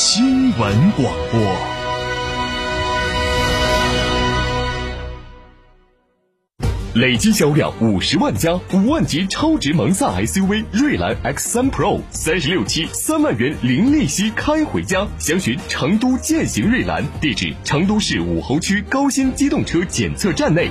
新闻广播。累计销量五十万加，五万级超值蒙萨 SUV 瑞兰 X 三 Pro，三十六期三万元零利息开回家。详询成都践行瑞兰，地址成都市武侯区高新机动车检测站内。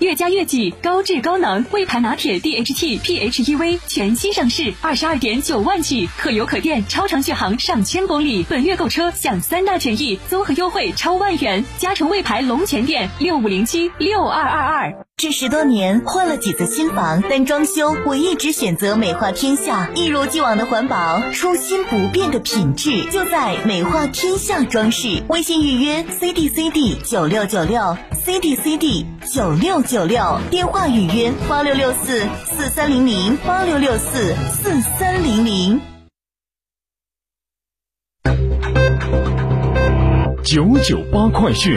越加越己高质高能魏牌拿铁 DHT PHEV 全新上市，二十二点九万起，可油可电，超长续航上千公里。本月购车享三大权益，综合优惠超万元。嘉诚魏牌龙泉店六五零七六二二二。这十多年换了几次新房，但装修我一直选择美化天下，一如既往的环保，初心不变的品质，就在美化天下装饰。微信预约 C D C D 九六九六 C D C D 九六九六，电话预约八六六四四三零零八六六四四三零零。九九八快讯。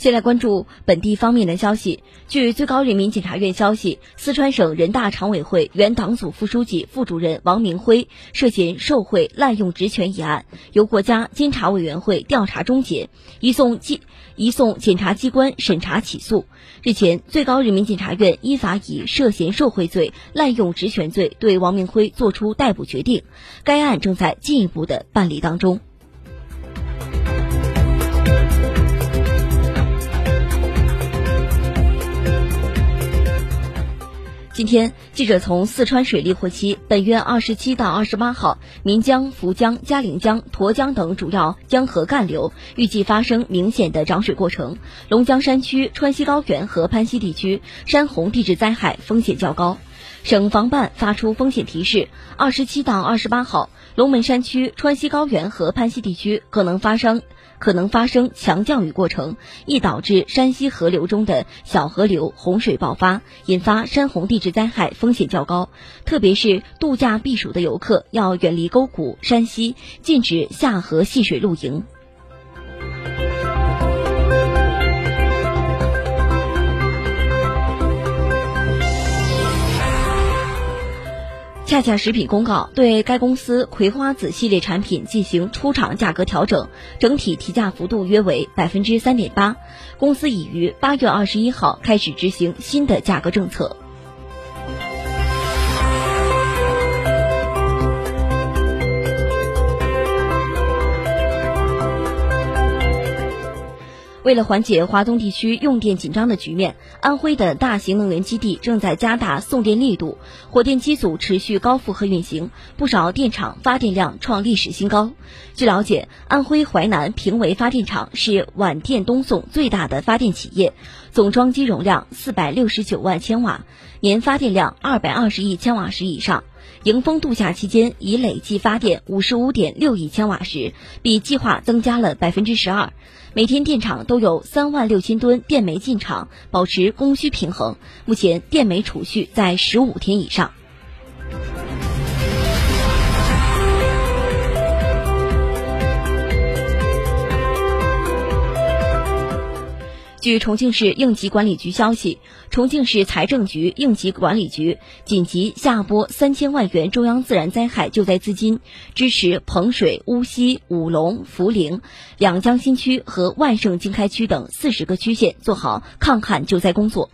先来关注本地方面的消息。据最高人民检察院消息，四川省人大常委会原党组副书记、副主任王明辉涉嫌受贿、滥用职权一案，由国家监察委员会调查终结，移送机移送检察机关审查起诉。日前，最高人民检察院依法以涉嫌受贿罪、滥用职权罪对王明辉作出逮捕决定，该案正在进一步的办理当中。今天，记者从四川水利获悉，本月二十七到二十八号，岷江、涪江、嘉陵江、沱江等主要江河干流预计发生明显的涨水过程，龙江山区、川西高原和攀西地区山洪地质灾害风险较高。省防办发出风险提示：二十七到二十八号，龙门山区、川西高原和攀西地区可能发生。可能发生强降雨过程，易导致山西河流中的小河流洪水爆发，引发山洪地质灾害风险较高。特别是度假避暑的游客要远离沟谷、山溪，禁止下河戏水露营。恰恰食品公告，对该公司葵花籽系列产品进行出厂价格调整，整体提价幅度约为百分之三点八。公司已于八月二十一号开始执行新的价格政策。为了缓解华东地区用电紧张的局面，安徽的大型能源基地正在加大送电力度，火电机组持续高负荷运行，不少电厂发电量创历史新高。据了解，安徽淮南平围发电厂是皖电东送最大的发电企业，总装机容量四百六十九万千瓦，年发电量二百二十亿千瓦时以上。迎峰度夏期间已累计发电五十五点六亿千瓦时，比计划增加了百分之十二。每天电厂都有三万六千吨电煤进场，保持供需平衡。目前电煤储蓄在十五天以上。据重庆市应急管理局消息，重庆市财政局应急管理局紧急下拨三千万元中央自然灾害救灾资金，支持彭水、巫溪、武隆、涪陵两江新区和万盛经开区等四十个区县做好抗旱救灾工作。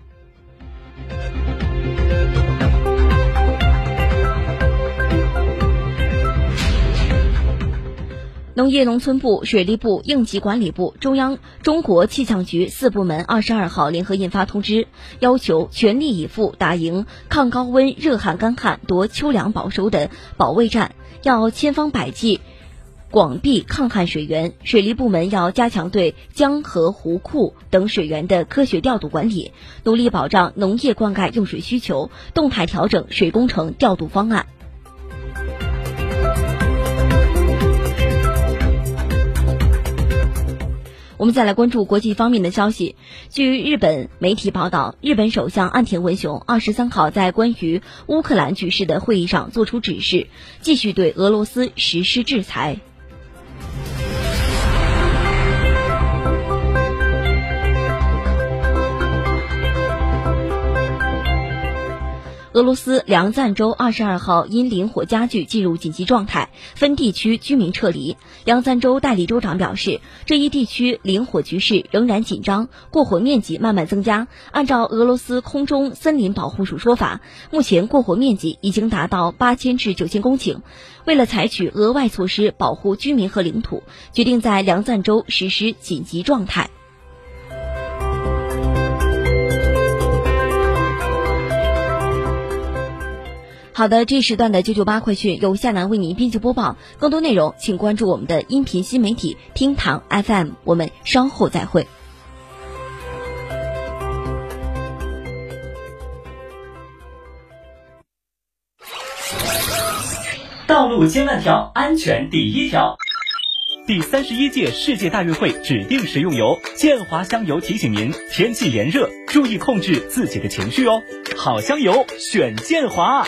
农业农村部、水利部、应急管理部、中央中国气象局四部门二十二号联合印发通知，要求全力以赴打赢抗高温、热旱、干旱、夺秋粮保收的保卫战，要千方百计广辟抗旱水源。水利部门要加强对江河湖库等水源的科学调度管理，努力保障农业灌溉用水需求，动态调整水工程调度方案。我们再来关注国际方面的消息。据日本媒体报道，日本首相岸田文雄二十三号在关于乌克兰局势的会议上作出指示，继续对俄罗斯实施制裁。俄罗斯梁赞州二十二号因林火加剧进入紧急状态，分地区居民撤离。梁赞州代理州长表示，这一地区林火局势仍然紧张，过火面积慢慢增加。按照俄罗斯空中森林保护署说法，目前过火面积已经达到八千至九千公顷。为了采取额外措施保护居民和领土，决定在梁赞州实施紧急状态。好的，这时段的九九八快讯由夏楠为您编辑播报。更多内容，请关注我们的音频新媒体厅堂 FM。我们稍后再会。道路千万条，安全第一条。第三十一届世界大运会指定食用油建华香油提醒您：天气炎热，注意控制自己的情绪哦。好香油，选建华。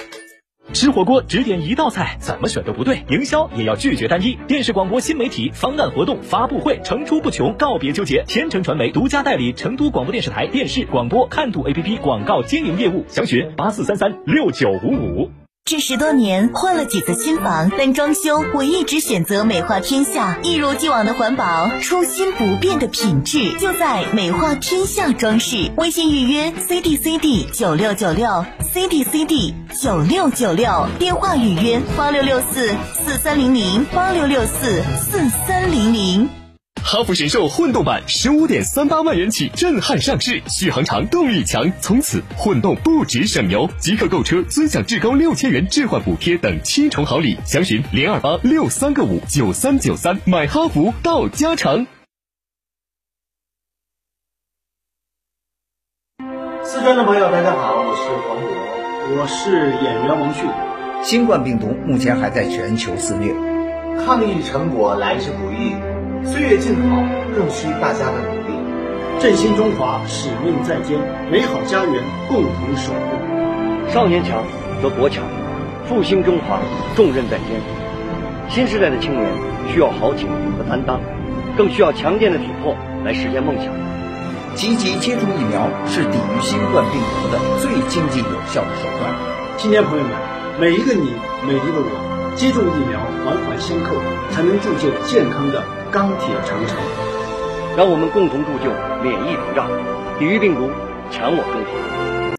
吃火锅只点一道菜，怎么选都不对。营销也要拒绝单一。电视广播新媒体方案活动发布会层出不穷，告别纠结。天成传媒独家代理成都广播电视台电视广播看图 APP 广告经营业务，详询八四三三六九五五。这十多年换了几次新房，但装修我一直选择美化天下，一如既往的环保，初心不变的品质，就在美化天下装饰。微信预约 C D C D 九六九六 C D C D 九六九六，电话预约八六六四四三零零八六六四四三零零。哈弗神兽混动版十五点三八万元起震撼上市，续航长，动力强，从此混动不止省油。即刻购车尊享至高六千元置换补贴等七重好礼，详询零二八六三个五九三九三，买哈弗到家城。四川的朋友，大家好，我是黄渤，我是演员王迅。新冠病毒目前还在全球肆虐，抗疫成果来之不易。岁月静好，更需大家的努力。振兴中华，使命在肩，美好家园共同守护。少年强则国强，复兴中华重任在肩。新时代的青年需要豪情和担当，更需要强健的体魄来实现梦想。积极接种疫苗是抵御新冠病毒的最经济有效的手段。青年朋友们，每一个你，每一个我，接种疫苗，环环相扣，才能铸就健康的。钢铁长城，让我们共同铸就免疫屏障，抵御病毒，强我中华。